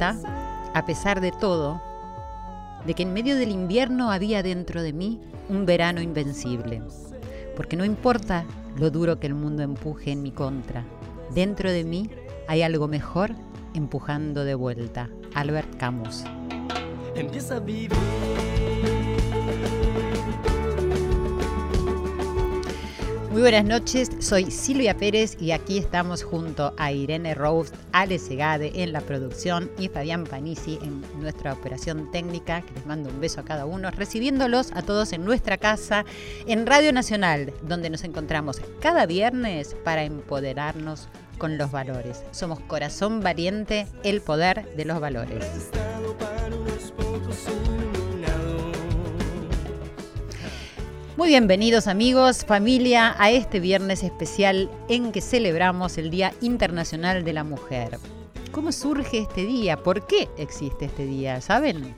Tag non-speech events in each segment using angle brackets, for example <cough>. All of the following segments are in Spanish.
a pesar de todo, de que en medio del invierno había dentro de mí un verano invencible. Porque no importa lo duro que el mundo empuje en mi contra, dentro de mí hay algo mejor empujando de vuelta. Albert Camus. Empieza a vivir. Muy buenas noches, soy Silvia Pérez y aquí estamos junto a Irene Rose, Ale Segade en la producción y Fabián Panisi en nuestra operación técnica, que les mando un beso a cada uno, recibiéndolos a todos en nuestra casa en Radio Nacional, donde nos encontramos cada viernes para empoderarnos con los valores. Somos Corazón Valiente, el poder de los valores. Muy bienvenidos amigos, familia, a este viernes especial en que celebramos el Día Internacional de la Mujer. ¿Cómo surge este día? ¿Por qué existe este día? ¿Saben?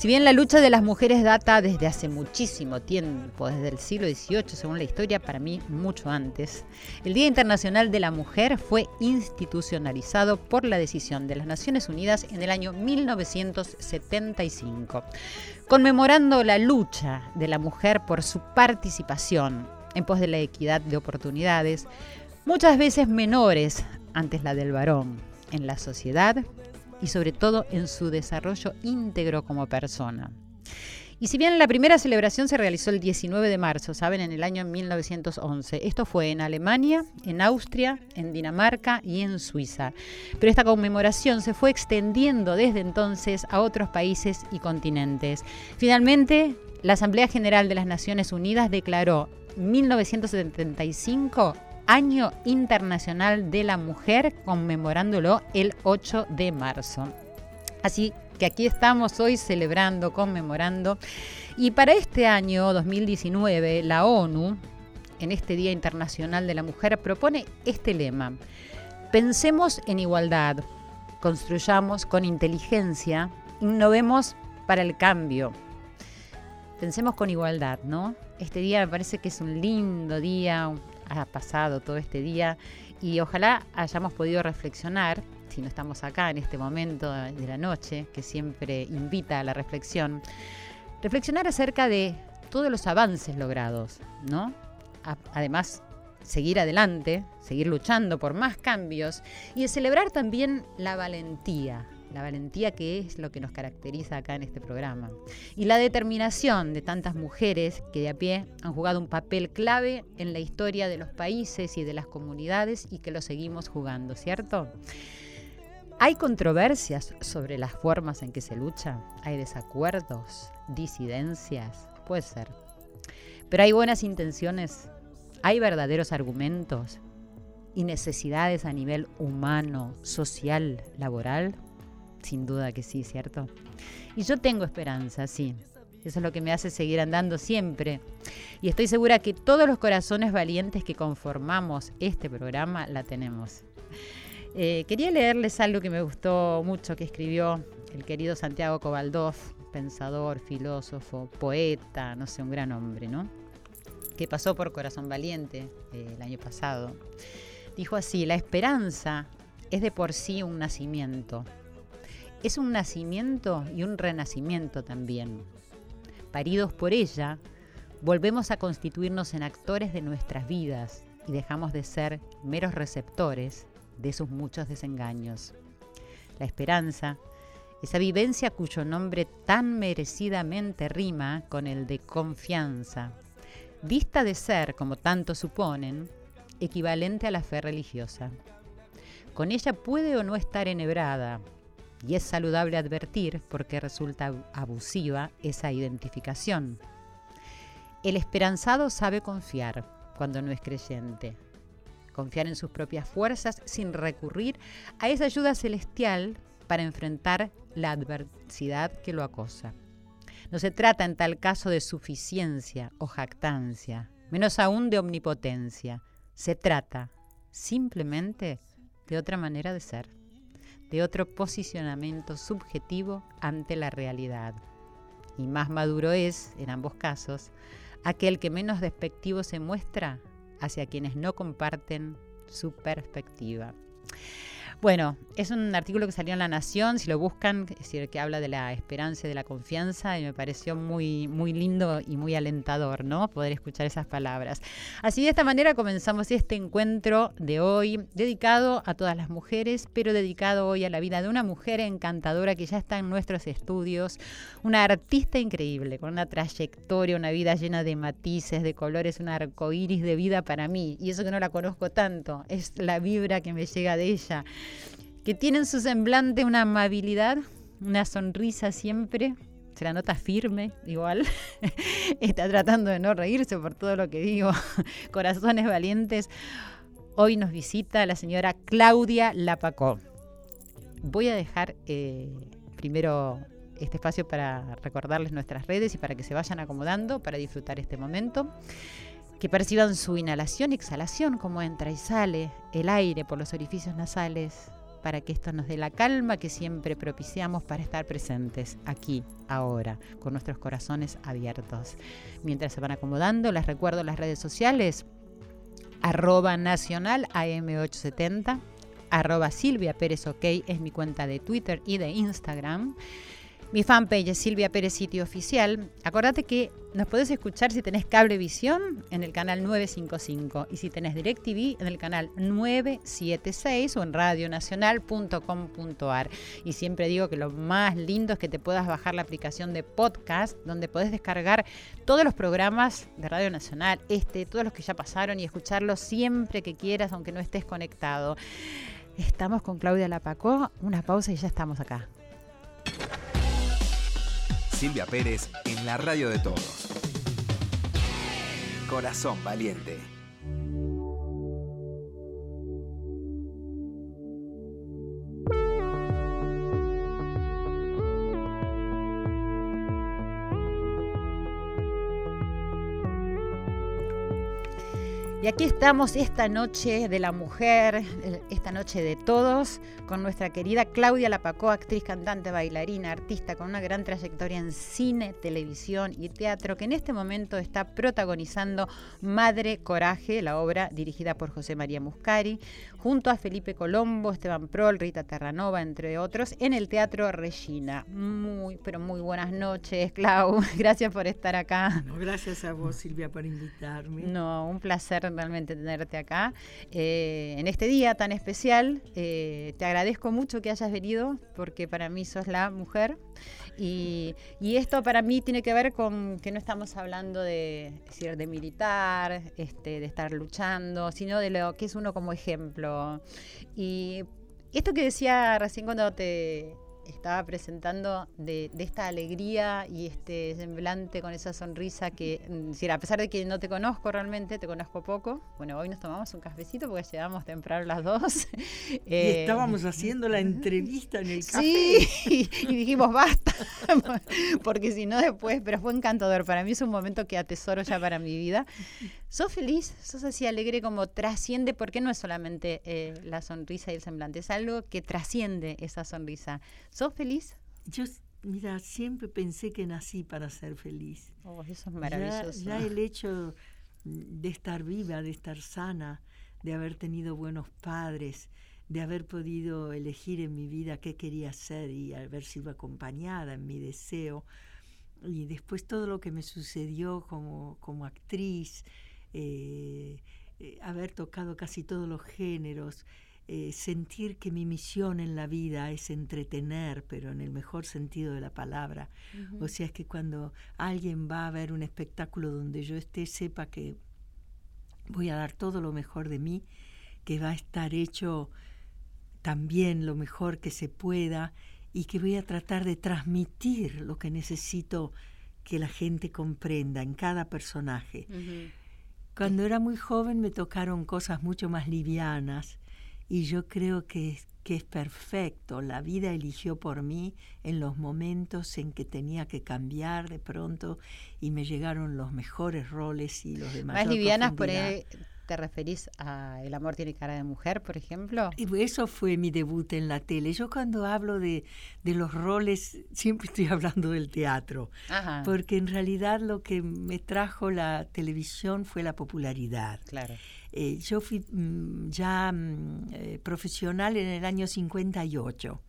Si bien la lucha de las mujeres data desde hace muchísimo tiempo, desde el siglo XVIII, según la historia, para mí mucho antes, el Día Internacional de la Mujer fue institucionalizado por la decisión de las Naciones Unidas en el año 1975 conmemorando la lucha de la mujer por su participación en pos de la equidad de oportunidades, muchas veces menores antes la del varón, en la sociedad y sobre todo en su desarrollo íntegro como persona. Y si bien la primera celebración se realizó el 19 de marzo, saben, en el año 1911, esto fue en Alemania, en Austria, en Dinamarca y en Suiza. Pero esta conmemoración se fue extendiendo desde entonces a otros países y continentes. Finalmente, la Asamblea General de las Naciones Unidas declaró 1975 Año Internacional de la Mujer, conmemorándolo el 8 de marzo. Así que aquí estamos hoy celebrando, conmemorando. Y para este año 2019, la ONU, en este Día Internacional de la Mujer, propone este lema. Pensemos en igualdad, construyamos con inteligencia, innovemos para el cambio. Pensemos con igualdad, ¿no? Este día me parece que es un lindo día, ha pasado todo este día y ojalá hayamos podido reflexionar si no estamos acá en este momento de la noche, que siempre invita a la reflexión, reflexionar acerca de todos los avances logrados, ¿no? Además, seguir adelante, seguir luchando por más cambios y de celebrar también la valentía, la valentía que es lo que nos caracteriza acá en este programa. Y la determinación de tantas mujeres que de a pie han jugado un papel clave en la historia de los países y de las comunidades y que lo seguimos jugando, ¿cierto? Hay controversias sobre las formas en que se lucha, hay desacuerdos, disidencias, puede ser. Pero hay buenas intenciones, hay verdaderos argumentos y necesidades a nivel humano, social, laboral. Sin duda que sí, ¿cierto? Y yo tengo esperanza, sí. Eso es lo que me hace seguir andando siempre. Y estoy segura que todos los corazones valientes que conformamos este programa la tenemos. Eh, quería leerles algo que me gustó mucho que escribió el querido Santiago Cobaldov, pensador, filósofo, poeta, no sé, un gran hombre, ¿no? Que pasó por Corazón Valiente eh, el año pasado. Dijo así, la esperanza es de por sí un nacimiento. Es un nacimiento y un renacimiento también. Paridos por ella, volvemos a constituirnos en actores de nuestras vidas y dejamos de ser meros receptores de sus muchos desengaños. La esperanza, esa vivencia cuyo nombre tan merecidamente rima con el de confianza, dista de ser, como tanto suponen, equivalente a la fe religiosa. Con ella puede o no estar enhebrada, y es saludable advertir porque resulta abusiva esa identificación. El esperanzado sabe confiar cuando no es creyente, confiar en sus propias fuerzas sin recurrir a esa ayuda celestial para enfrentar la adversidad que lo acosa. No se trata en tal caso de suficiencia o jactancia, menos aún de omnipotencia. Se trata simplemente de otra manera de ser, de otro posicionamiento subjetivo ante la realidad. Y más maduro es, en ambos casos, aquel que menos despectivo se muestra hacia quienes no comparten su perspectiva. Bueno, es un artículo que salió en La Nación, si lo buscan, es decir, que habla de la esperanza y de la confianza y me pareció muy, muy lindo y muy alentador, ¿no? Poder escuchar esas palabras. Así de esta manera comenzamos este encuentro de hoy, dedicado a todas las mujeres, pero dedicado hoy a la vida de una mujer encantadora que ya está en nuestros estudios, una artista increíble, con una trayectoria, una vida llena de matices, de colores, un arco iris de vida para mí. Y eso que no la conozco tanto, es la vibra que me llega de ella que tiene en su semblante una amabilidad, una sonrisa siempre, se la nota firme, igual, <laughs> está tratando de no reírse por todo lo que digo, <laughs> corazones valientes. Hoy nos visita la señora Claudia Lapacó. Voy a dejar eh, primero este espacio para recordarles nuestras redes y para que se vayan acomodando para disfrutar este momento. Que perciban su inhalación y exhalación, como entra y sale el aire por los orificios nasales, para que esto nos dé la calma que siempre propiciamos para estar presentes aquí, ahora, con nuestros corazones abiertos. Mientras se van acomodando, les recuerdo las redes sociales, arroba nacional AM870, arroba Silvia Pérez es mi cuenta de Twitter y de Instagram. Mi fanpage es Silvia Pérez Sitio Oficial. Acordate que nos podés escuchar si tenés Cablevisión en el canal 955 y si tenés DirecTV en el canal 976 o en radionacional.com.ar. Y siempre digo que lo más lindo es que te puedas bajar la aplicación de podcast donde podés descargar todos los programas de Radio Nacional, este, todos los que ya pasaron y escucharlos siempre que quieras, aunque no estés conectado. Estamos con Claudia Lapacó, una pausa y ya estamos acá. Silvia Pérez en la radio de todos. Corazón Valiente. Y aquí estamos esta noche de la mujer, esta noche de todos, con nuestra querida Claudia Lapacó, actriz, cantante, bailarina, artista con una gran trayectoria en cine, televisión y teatro, que en este momento está protagonizando Madre Coraje, la obra dirigida por José María Muscari, junto a Felipe Colombo, Esteban Prol, Rita Terranova, entre otros, en el Teatro Regina. Muy, pero muy buenas noches, Clau. <laughs> Gracias por estar acá. gracias a vos, Silvia, por invitarme. No, un placer realmente tenerte acá. Eh, en este día tan especial, eh, te agradezco mucho que hayas venido, porque para mí sos la mujer. Y, esto para mí tiene que ver con que no estamos hablando de, decir, de militar, este, de estar luchando, sino de lo que es uno como ejemplo. Y esto que decía recién cuando te, estaba presentando de, esta alegría y este semblante con esa sonrisa que, mm, a pesar de que no te conozco realmente, te conozco poco, bueno, hoy nos tomamos un cafecito porque llegamos temprano las dos. <laughs> y eh, estábamos haciendo la entrevista en el café. Sí, <laughs> y dijimos basta, <laughs> porque si no después, pero fue encantador, para mí es un momento que atesoro ya para mi vida. ¿Sos feliz? ¿Sos así alegre como trasciende? Porque no es solamente eh, la sonrisa y el semblante, es algo que trasciende esa sonrisa. ¿Sos feliz? Yo, mira, siempre pensé que nací para ser feliz. Oh, eso es maravilloso. Ya, el hecho de estar viva, de estar sana, de haber tenido buenos padres, de haber podido elegir en mi vida qué quería ser y haber sido acompañada en mi deseo. Y después todo lo que me sucedió como, como actriz, eh, eh, haber tocado casi todos los géneros, eh, sentir que mi misión en la vida es entretener, pero en el mejor sentido de la palabra. O sea, es que cuando alguien va a ver un espectáculo donde yo esté, sepa que voy a dar todo lo mejor de mí, que va a estar hecho también lo mejor que se pueda y que voy a tratar de transmitir lo que necesito que la gente comprenda en cada personaje. Cuando era muy joven me tocaron cosas mucho más livianas y yo creo que que es perfecto. La vida eligió por mí en los momentos en que tenía que cambiar de pronto y me llegaron los mejores roles y los demás. Más livianas por ahí te referís a El amor tiene cara de mujer, por ejemplo. Y eso fue mi debut en la tele. Yo cuando hablo de, de los roles, siempre estoy <laughs> hablando del teatro, Ajá. porque en realidad lo que me trajo la televisión fue la popularidad. Claro. Eh, yo fui mm, ya mm, eh, profesional en el año 58.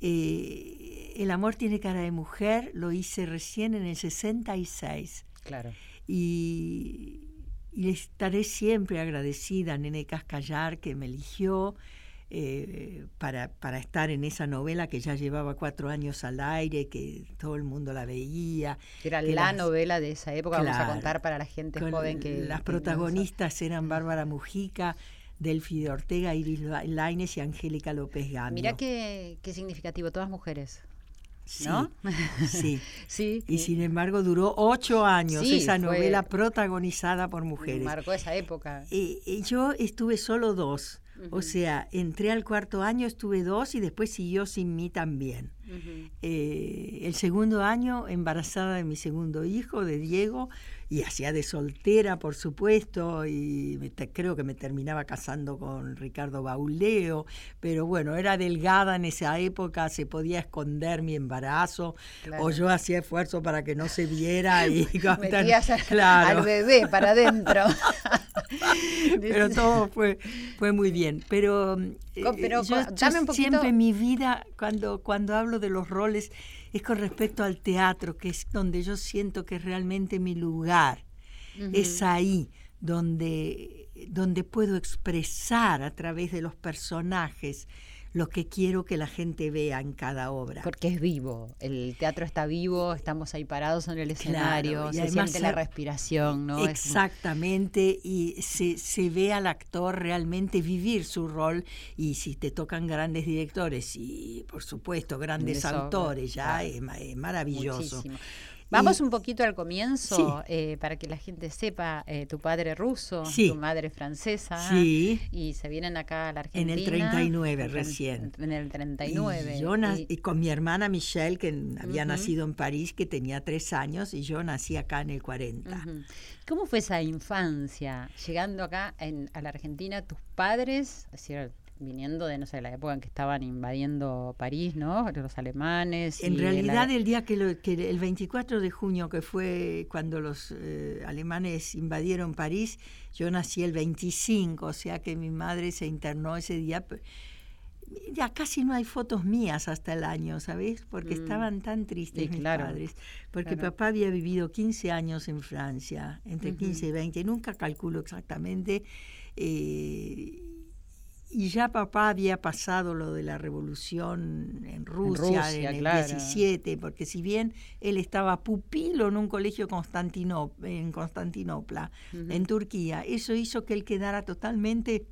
Eh, el amor tiene cara de mujer, lo hice recién en el 66. Claro. Y, y estaré siempre agradecida a Nene Cascallar que me eligió eh, para, para estar en esa novela que ya llevaba cuatro años al aire, que todo el mundo la veía. Era que la las- novela de esa época, vamos a contar para la gente joven que... Las que no protagonistas eran Bárbara Mujica, Delfi de Ortega, Iris La- Lainez y Angélica López. Gambio. Mirá qué, qué significativo, todas mujeres, Sí, ¿no? <laughs> sí. <laughs> sí. Y sin embargo duró ocho años Sí, esa novela protagonizada por mujeres. marcó esa época. Eh, yo estuve solo dos. O sea, entré al cuarto año, estuve dos y después siguió sin mí también. Eh, el segundo año, embarazada de mi segundo hijo, de Diego, y hacía de soltera, por supuesto, y me te- creo que me terminaba casando con Ricardo Bauleo, pero bueno, era delgada en esa época, se podía esconder mi embarazo, Claro. o yo hacía esfuerzo para que no se viera <laughs> y Metías a- claro. al bebé para adentro. <laughs> pero <laughs> todo fue, fue muy bien. Pero, eh, pero yo, dame un poquito- siempre mi vida, cuando, cuando hablo de los roles, es con respecto al teatro, que es donde yo siento que es realmente mi lugar. Es ahí donde, donde puedo expresar a través de los personajes lo que quiero que la gente vea en cada obra. Porque es vivo, el teatro está vivo, estamos ahí parados en el escenario, Claro, y se además siente la respiración, ¿no? Exactamente, y se, se ve al actor realmente vivir su rol y si te tocan grandes directores y por supuesto grandes autores, ya claro. es, ma- es maravilloso. Muchísimo. Vamos Y- un poquito al comienzo eh, para que la gente sepa, eh, tu padre ruso, Sí. tu madre francesa, Sí. y se vienen acá a la En Argentina. el 39 en- recién. En el 39. Y, yo y- y con mi hermana Michelle, que había nacido en París, que tenía tres años, y yo nací acá en el 40. Ujú. ¿Cómo fue esa infancia? Llegando acá en- a la Argentina, tus padres, es decir, viniendo de, no sé, la época en que estaban invadiendo París, ¿no? Los alemanes. En realidad, la- el día que, lo- que el 24 de junio, que fue cuando los eh, alemanes invadieron París, yo nací el 25, o sea que mi madre se internó ese día. Ya casi no hay fotos mías hasta el año, ¿sabes? Porque Mm. estaban tan tristes Y mis claro, padres. Porque claro. papá había vivido 15 años en Francia, entre Ujú. 15 y 20, nunca calculo exactamente. eh, y ya papá había pasado lo de la revolución en Rusia, en, Rusia, el claro. 17, porque si bien él estaba pupilo en un colegio en Constantinopla, en Turquía, eso hizo que él quedara totalmente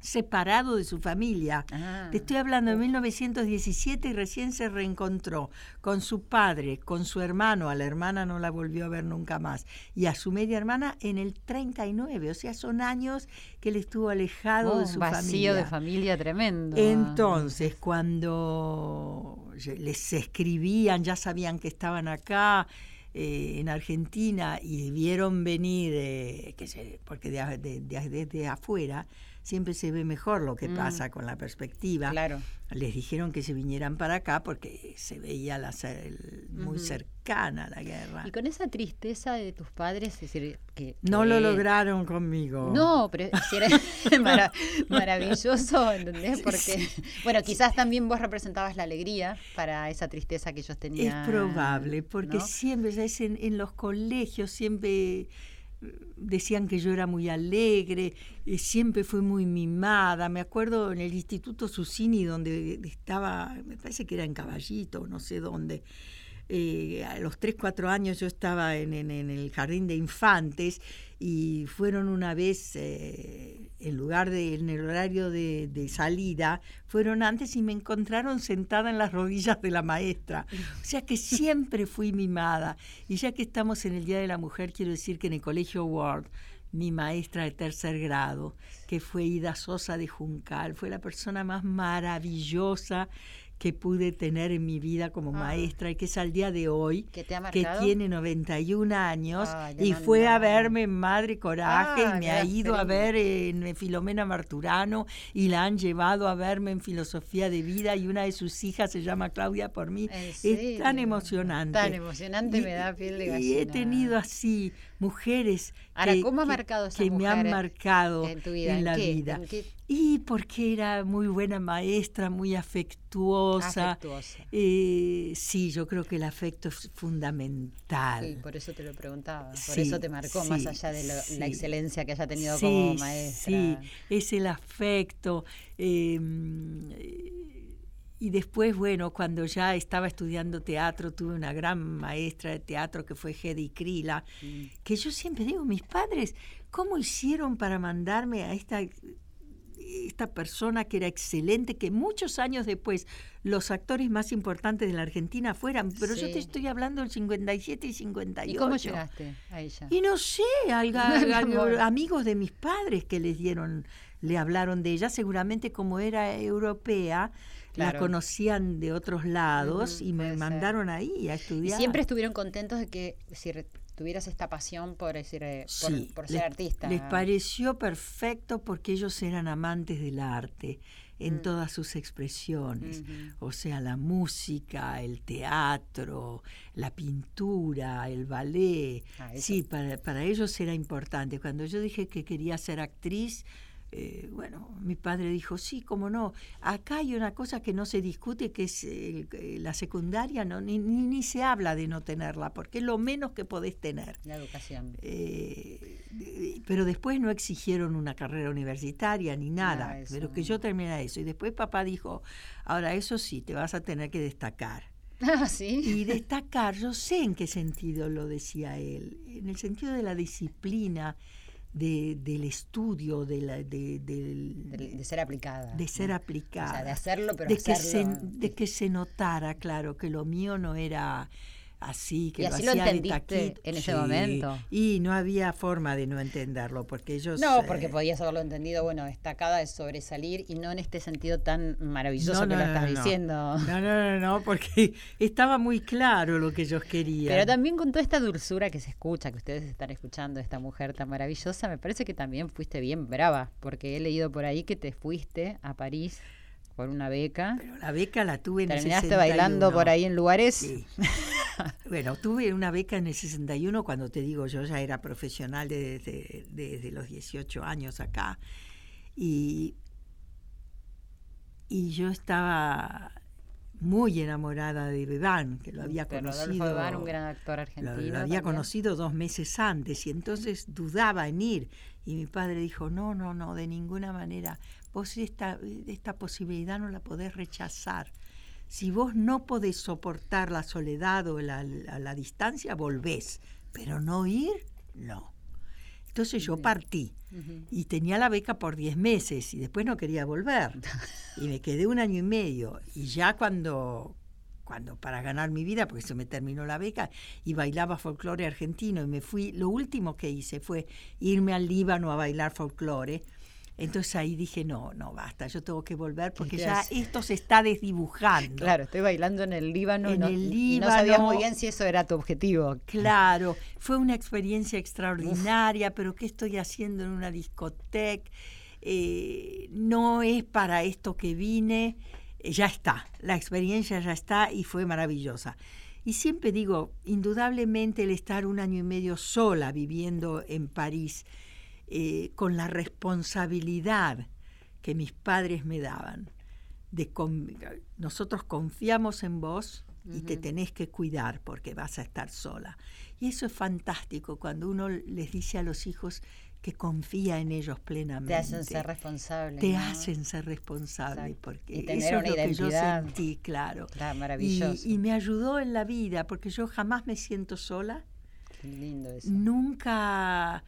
separado de su familia. Ah. Te estoy hablando de 1917 y recién se reencontró con su padre, con su hermano, a la hermana no la volvió a ver nunca más, y a su media hermana en el 39, o sea, son años que él estuvo alejado Oh, de un su vacío familia. de familia tremendo. Entonces, cuando les escribían, ya sabían que estaban acá eh, en Argentina y vieron venir, eh, que se- porque de a- de- de- desde afuera siempre se ve mejor lo que Mm. pasa con la perspectiva. Claro. Les dijeron que se vinieran para acá porque se veía la, cer- muy Ujú. cercana la guerra. Y con esa tristeza de tus padres, es decir, que... No que- lo lograron conmigo. No, pero <laughs> era <laughs> mara- maravilloso, ¿entendés? Porque, bueno, quizás también vos representabas la alegría para esa tristeza que ellos tenían. Es probable, porque ¿no? siempre, ¿sabes? En, en los colegios siempre decían que yo era muy alegre, y siempre fui muy mimada. Me acuerdo en el Instituto Susini, donde estaba, me parece que era en Caballito, no sé dónde. Eh, a los 3, 4 años yo estaba en, en- el jardín de infantes y fueron una vez, eh, en lugar de, en el horario de, de salida, fueron antes y me encontraron sentada en las rodillas de la maestra. O sea que siempre fui mimada. Y ya que estamos en el Día de la Mujer, quiero decir que en el Colegio Ward mi maestra de tercer grado, que fue Ida Sosa de Juncal. Fue la persona más maravillosa que pude tener en mi vida como Ah. maestra y que es al día de hoy, ¿Que te ha que tiene 91 años le y fue a verme en Madre Coraje Ah, y me qué ha ido a ver en Filomena Marturano y la han llevado a verme en Filosofía de Vida y una de sus hijas se llama Claudia por mí. ¿En Es tan emocionante. Tan emocionante, me da piel de Y he gallina. tenido así mujeres Ahora, que, ¿cómo ha que- marcado esas que me han marcado en tu vida? en ¿En la qué? vida. ¿En qué? Y porque era muy buena maestra, muy afectuosa. Afectuosa. Eh, sí, yo creo que el afecto es fundamental. Sí, por eso te lo preguntaba. Por eso te marcó, más allá de lo- la excelencia que haya tenido como maestra. Sí, es el afecto. eh, y después, bueno, cuando ya estaba estudiando teatro, tuve una gran maestra de teatro que fue Hedy Krila, Mm. que yo siempre digo, mis padres, ¿cómo hicieron para mandarme a esta, esta persona que era excelente, que muchos años después los actores más importantes de la Argentina fueran, pero yo te estoy hablando del 57 y 58. ¿Y cómo llegaste a ella? Y no sé, alga- <laughs> amigos de mis padres que les dieron, le hablaron de ella, seguramente como era europea, la Claro. conocían de otros lados y me ser. mandaron ahí a Y estudiar. siempre estuvieron contentos de que si tuvieras esta pasión por, decir, eh, por, Sí, por ser les, artista. les pareció perfecto porque ellos eran amantes del arte en Mm. todas sus expresiones. O sea, la música, el teatro, la pintura, el ballet. Ah. Sí, para, para ellos era importante. Cuando yo dije que quería ser actriz, eh, bueno, mi padre dijo, sí, cómo no. Acá hay una cosa que no se discute, que es eh, la secundaria, no, ni, ni, ni se habla de no tenerla, porque es lo menos que podés tener. La educación. Eh, pero después no exigieron una carrera universitaria ni nada, eso pero que yo terminara eso. Y después papá dijo, ahora eso sí, te vas a tener que destacar. Ah, <laughs> sí. Y destacar, yo sé en qué sentido lo decía él, en el sentido de la disciplina, de, del estudio, de, la, de, De, de ser aplicada. de ser ¿no? aplicada. O sea, de hacerlo, pero de que, se, hacerlo. de que se notara, claro, que lo mío no era así, que ¿Y lo así lo de entendiste taquito. en ese Sí, momento? Y no había forma de no entenderlo, porque ellos... No, eh, porque podías haberlo entendido, bueno, destacada de sobresalir y no en este sentido tan maravilloso No, que no, lo estás no. diciendo. No, no, no, no, porque <laughs> estaba muy claro lo que ellos querían. Pero también con toda esta dulzura que se escucha, que ustedes están escuchando, esta mujer tan maravillosa, me parece que también fuiste bien brava, porque he leído por ahí que te fuiste a París por una beca. Pero la beca la tuve en el Terminaste 61. bailando por ahí en lugares. Sí. <laughs> bueno, tuve una beca en el 61, cuando te digo, yo ya era profesional desde, desde los 18 años acá. Y, y yo estaba muy enamorada de Bebán, que lo había conocido. Bebán, un gran actor Lo, argentino. lo había también. conocido dos meses antes y entonces dudaba en ir. Y mi padre dijo, no, no, no, de ninguna manera. Vos esta, esta posibilidad no la podés rechazar. Si vos no podés soportar la soledad o la, la- la distancia, volvés. Pero no ir, no. Entonces yo partí y tenía la beca por 10 meses y después no quería volver. <laughs> Y me quedé un año y medio. Y ya cuando, cuando para ganar mi vida, porque se me terminó la beca, y bailaba folclore argentino, y me fui, lo último que hice fue irme al Líbano a bailar folclore. Entonces ahí dije, no, no, basta, yo tengo que volver porque ¿qué ya esto se está desdibujando. Claro, estoy bailando en el Líbano. En no, el y no sabías muy Líbano. bien si eso era tu objetivo. Claro, fue una experiencia extraordinaria, pero ¿qué estoy haciendo en una discoteca? Eh, no es para esto que vine, eh, ya está, la experiencia ya está y fue maravillosa. Y siempre digo, indudablemente el estar un año y medio sola viviendo en París, eh, con la responsabilidad que mis padres me daban, de con- nosotros confiamos en vos y te tenés que cuidar porque vas a estar sola. Y eso es fantástico cuando uno les dice a los hijos que confía en ellos plenamente. Te hacen ser responsable. Te ¿no? hacen ser responsable Exacto. porque Y tener eso es lo que yo sentí, claro. Y, maravilloso. y me ayudó en la vida porque yo jamás me siento sola, Qué lindo eso. nunca,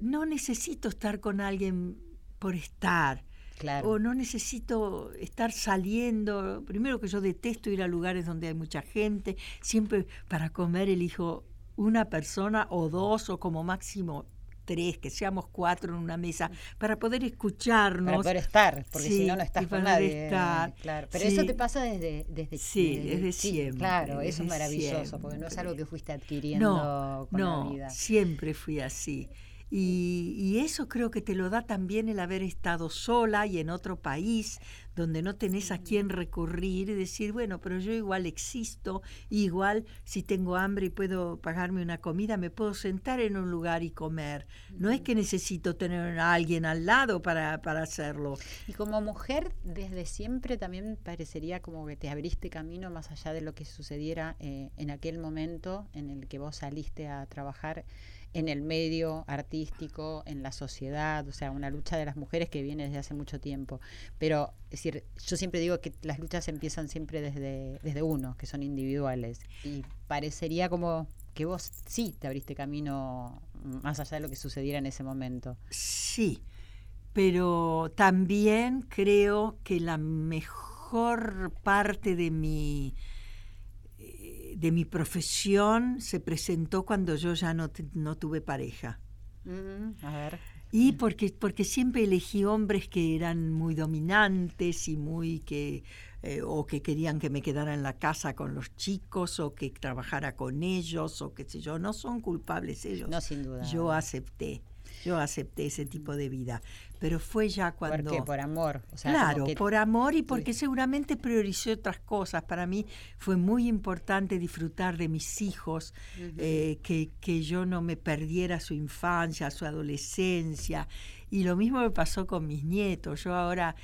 no necesito estar con alguien por estar. Claro. O no necesito estar saliendo. Primero que yo detesto ir a lugares donde hay mucha gente. Siempre para comer elijo una persona o dos o como máximo tres, que seamos cuatro en una mesa, para poder escucharnos. Para poder estar, porque si Sí, no, no estás con para nadie. estar. Claro. Pero Sí. eso te pasa desde, desde Sí, desde siempre, Claro, eso es maravilloso, porque no es algo que fuiste adquiriendo No, con no, la vida. siempre fui así. Y, y eso creo que te lo da también el haber estado sola y en otro país donde no tenés a quién recurrir y decir, bueno, pero yo igual existo, igual si tengo hambre y puedo pagarme una comida, me puedo sentar en un lugar y comer. No es que necesito tener a alguien al lado para, para hacerlo. Y como mujer, desde siempre también parecería como que te abriste camino más allá de lo que sucediera eh, en aquel momento en el que vos saliste a trabajar en el medio artístico, en la sociedad, o sea, una lucha de las mujeres que viene desde hace mucho tiempo. Pero, es decir, yo siempre digo que las luchas empiezan siempre desde, desde uno, que son individuales. Y parecería como que vos sí te abriste camino más allá de lo que sucediera en ese momento. Sí, pero también creo que la mejor parte de mi de mi profesión se presentó cuando yo ya no, no tuve pareja. Mm, a ver. Y porque, porque siempre elegí hombres que eran muy dominantes y muy que eh, o que querían que me quedara en la casa con los chicos o que trabajara con ellos o qué sé yo. No son culpables ellos. No, sin duda. Yo acepté, yo acepté ese tipo de vida, pero fue ya cuando... ¿Por qué? Por amor. O sea, como claro, que- por amor y porque seguramente priorizé otras cosas. Para mí fue muy importante disfrutar de mis hijos, eh, que, que yo no me perdiera su infancia, su adolescencia. Y lo mismo me pasó con mis nietos. Yo ahora,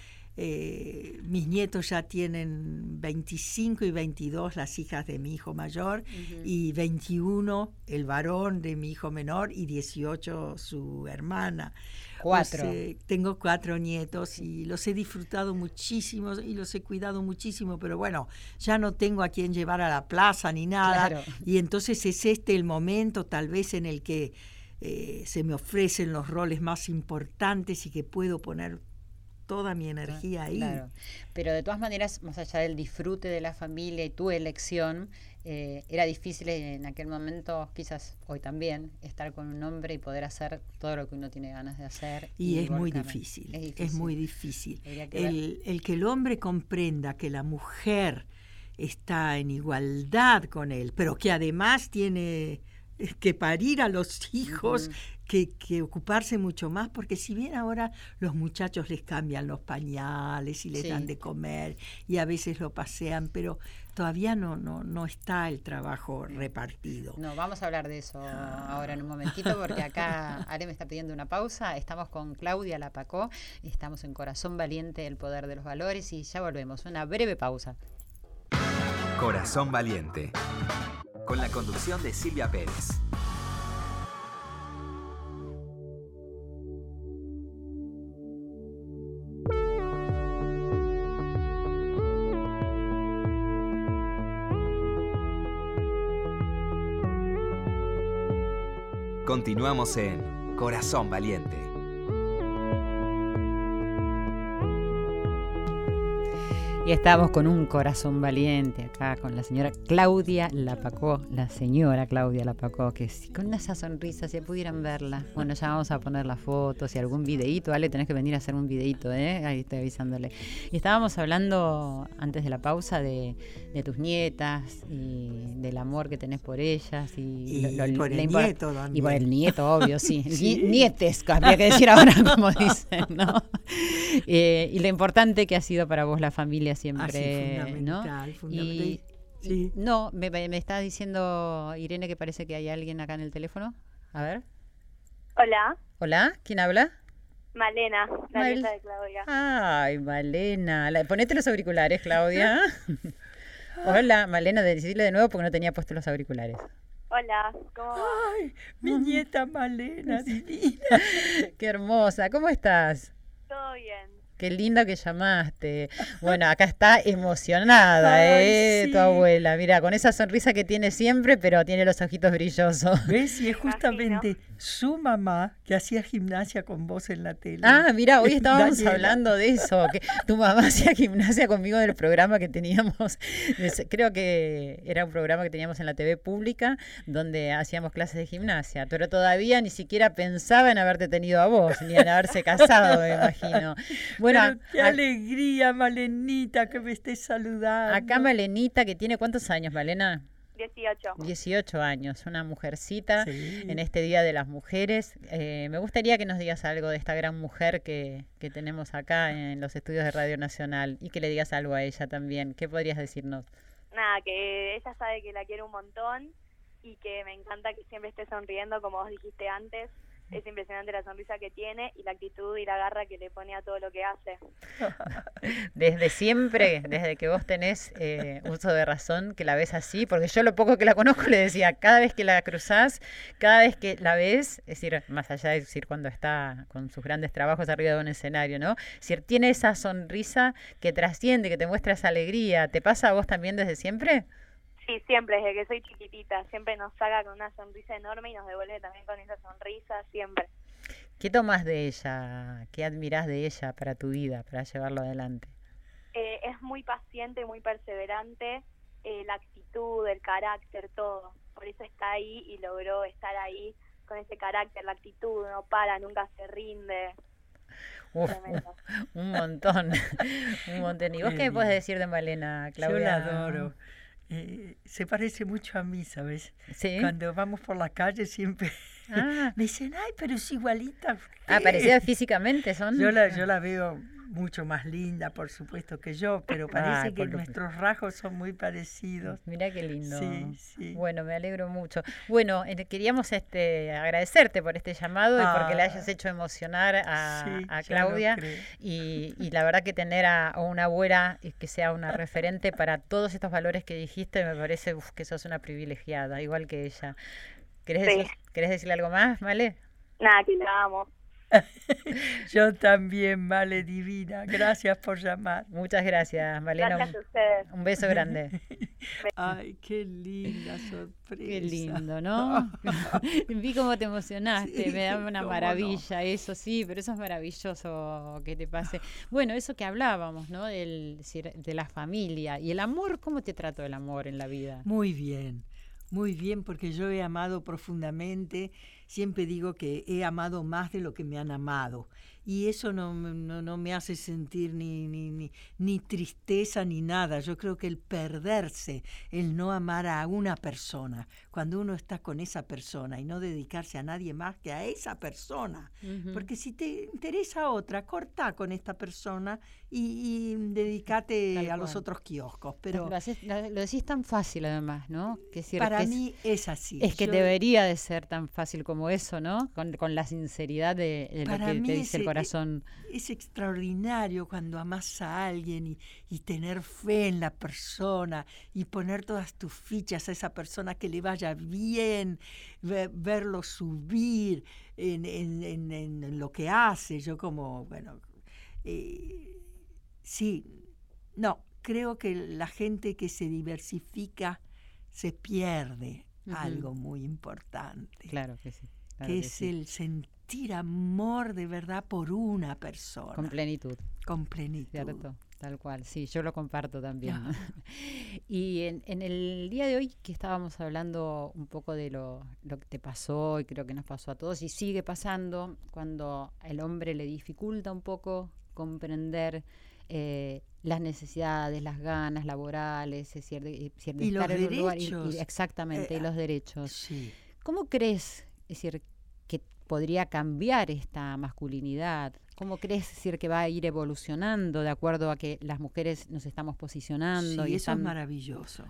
eh, mis nietos ya tienen 25 y 22 las hijas de mi hijo mayor y 21 el varón de mi hijo menor y 18 su hermana. Cuatro. Sea, tengo cuatro nietos y los he disfrutado muchísimo y los he cuidado muchísimo, pero bueno, ya no tengo a quien llevar a la plaza ni nada. Claro. Y entonces es este el momento tal vez en el que eh, se me ofrecen los roles más importantes y que puedo poner toda mi energía ahí. Claro. Pero de todas maneras, más allá del disfrute de la familia y tu elección, eh, era difícil en aquel momento, quizás hoy también, estar con un hombre y poder hacer todo lo que uno tiene ganas de hacer. Y es muy difícil, Es es, difícil. muy difícil. El que el hombre comprenda que la mujer está en igualdad con él, pero que además tiene que parir a los hijos, que, que ocuparse mucho más, porque si bien ahora los muchachos les cambian los pañales y les Sí. dan de comer y a veces lo pasean, pero todavía no, no, no está el trabajo repartido. No, vamos a hablar de eso ahora en un momentito, porque acá Ale me está pidiendo una pausa. Estamos con Claudia Lapacó, estamos en Corazón Valiente, el poder de los valores, y ya volvemos. Una breve pausa. Corazón Valiente. Con la conducción de Silvia Pérez. Continuamos en Corazón Valiente. Y estamos con un corazón valiente acá con la señora Claudia Lapacó, la señora Claudia Lapacó, que si- con esa sonrisa, si pudieran verla. Bueno, ya vamos a poner las fotos y algún videíto. Ale, tenés que venir a hacer un videíto, ¿eh? Ahí estoy avisándole. Y estábamos hablando antes de la pausa de, de tus nietas y del amor que tenés por ellas. Y, Y por el nieto Y por también. el nieto, obvio, sí. <laughs> Sí. Ni- Nietes, habría que decir ahora, como dicen, ¿no? <laughs> Eh, y lo importante que ha sido para vos la familia siempre, Así, ¿no? fundamental, Y, fundamental. y- Sí. no, me, me está diciendo Irene que parece que hay alguien acá en el teléfono. A ver. Hola, Hola, ¿quién habla? Malena, la Mal- nieta de Claudia. Ay, Malena. La- ponete los auriculares, Claudia. <laughs> Hola, Malena, decirle de nuevo porque no tenía puestos los auriculares. Hola, ¿cómo va? Ay, mi nieta Malena, <laughs> divina. Qué hermosa. ¿Cómo estás? ¿Todo bien? Qué lindo que llamaste. Bueno, acá está emocionada, Ay, ¿eh? sí. Tu abuela. Mira, con esa sonrisa que tiene siempre, pero tiene los ojitos brillosos. ¿Ves? Y es imagino. justamente su mamá que hacía gimnasia con vos en la tele. Ah, mira, hoy <laughs> estábamos Daniela. hablando de eso, que tu mamá <laughs> hacía gimnasia conmigo del programa que teníamos, creo que era un programa que teníamos en la TV pública donde hacíamos clases de gimnasia, pero todavía ni siquiera pensaba en haberte tenido a vos, ni en haberse casado, me imagino. Bueno, <laughs> Pero qué a- alegría, Malenita, que me estés saludando. acá Malenita, que tiene cuántos años, Malena? 18. 18 años, una mujercita Sí. en este Día de las Mujeres. Eh, me gustaría que nos digas algo de esta gran mujer que, que tenemos acá en los estudios de Radio Nacional y que le digas algo a ella también. ¿Qué podrías decirnos? Nada, que ella sabe que la quiero un montón y que me encanta que siempre esté sonriendo, como vos dijiste antes. Es impresionante la sonrisa que tiene y la actitud y la garra que le pone a todo lo que hace. <laughs> Desde siempre, desde que vos tenés eh, uso de razón, que la ves así, porque yo lo poco que la conozco le decía, cada vez que la cruzás, cada vez que la ves, es decir, más allá de decir cuando está con sus grandes trabajos arriba de un escenario, ¿no? Es decir, tiene esa sonrisa que trasciende, que te muestra esa alegría. ¿Te pasa a vos también desde siempre? Sí, siempre, desde que soy chiquitita, siempre nos saca con una sonrisa enorme y nos devuelve también con esa sonrisa, siempre. ¿Qué tomas de ella? ¿Qué admirás de ella para tu vida, para llevarlo adelante? Eh, es muy paciente, muy perseverante, eh, la actitud, el carácter, todo. Por eso está ahí y logró estar ahí con ese carácter, la actitud, no para, nunca se rinde. Uf, <laughs> un montón, <laughs> un montón. ¿Y vos Qué me puedes decir de Malena, Yo Claudia? la adoro. Eh, se parece mucho a mí, ¿sabes? ¿Sí? Cuando vamos por la calle siempre Ah, <laughs> me dicen, ay, pero es igualita. ah, usted". parecidas físicamente son. Yo la, yo la veo mucho más linda, por supuesto, que yo, pero <laughs> parece Ay, que nuestros rasgos son muy parecidos. Mira qué lindo. Sí, sí. Bueno, me alegro mucho. Bueno, eh, queríamos este agradecerte por este llamado y porque le hayas Ah. hecho emocionar a, Sí, a Claudia. Y, <laughs> y la verdad que tener a, a una abuela y que sea una referente para todos estos valores que dijiste, me parece uf, que sos una privilegiada, igual que ella. ¿Querés, Sí. decir- ¿querés decirle algo más, Vale? Nada, que la amo. <laughs> Yo también, Vale Divina. Gracias por llamar. Muchas gracias, Malena. Gracias a ustedes. Un, beso grande. <laughs> Ay, qué linda sorpresa. Qué lindo, ¿no? <laughs> Vi cómo te emocionaste, Sí, me da una no. maravilla eso, sí, pero eso es maravilloso que te pase. Bueno, eso que hablábamos, ¿no? Del, decir, de la familia y el amor, ¿cómo te trató el amor en la vida? Muy bien, muy bien, porque yo he amado profundamente. Siempre digo que he amado más de lo que me han amado. Y eso no, no, no me hace sentir ni, ni, ni, ni tristeza ni nada. Yo creo que el perderse, el no amar a una persona, cuando uno está con esa persona y no dedicarse a nadie más que a esa persona. Porque si te interesa otra, corta con esta persona y, y dedícate Tal a los otros kioscos. Pero lo, haces- lo- lo decís tan fácil además, ¿no? Que es decir, para que es- mí es así. es que Yo- debería de ser tan fácil como eso, ¿no? Con, con la sinceridad de, de lo que te dice el ese- corazón. Es extraordinario cuando amas a alguien y, y tener fe en la persona y poner todas tus fichas a esa persona que le vaya bien, ve- verlo subir en, en- en- en lo que hace. Yo como, bueno, eh, sí, no, creo que la gente que se diversifica se pierde algo muy importante Claro que sí. claro que que es sí. el sentir amor de verdad por una persona, Con plenitud. con plenitud. Cierto, tal cual. Sí, yo lo comparto también. Ah. <laughs> y en, en el día de hoy que estábamos hablando un poco de lo, lo que te pasó y creo que nos pasó a todos y sigue pasando cuando el hombre le dificulta un poco comprender eh, las necesidades, las ganas laborales, es decir, de Y los un lugar y- y derechos. exactamente, y Eh, los derechos. Sí. ¿Cómo crees, es decir, que podría cambiar esta masculinidad? ¿Cómo crees, es decir, que va a ir evolucionando de acuerdo a que las mujeres nos estamos posicionando? Sí, y eso es maravilloso.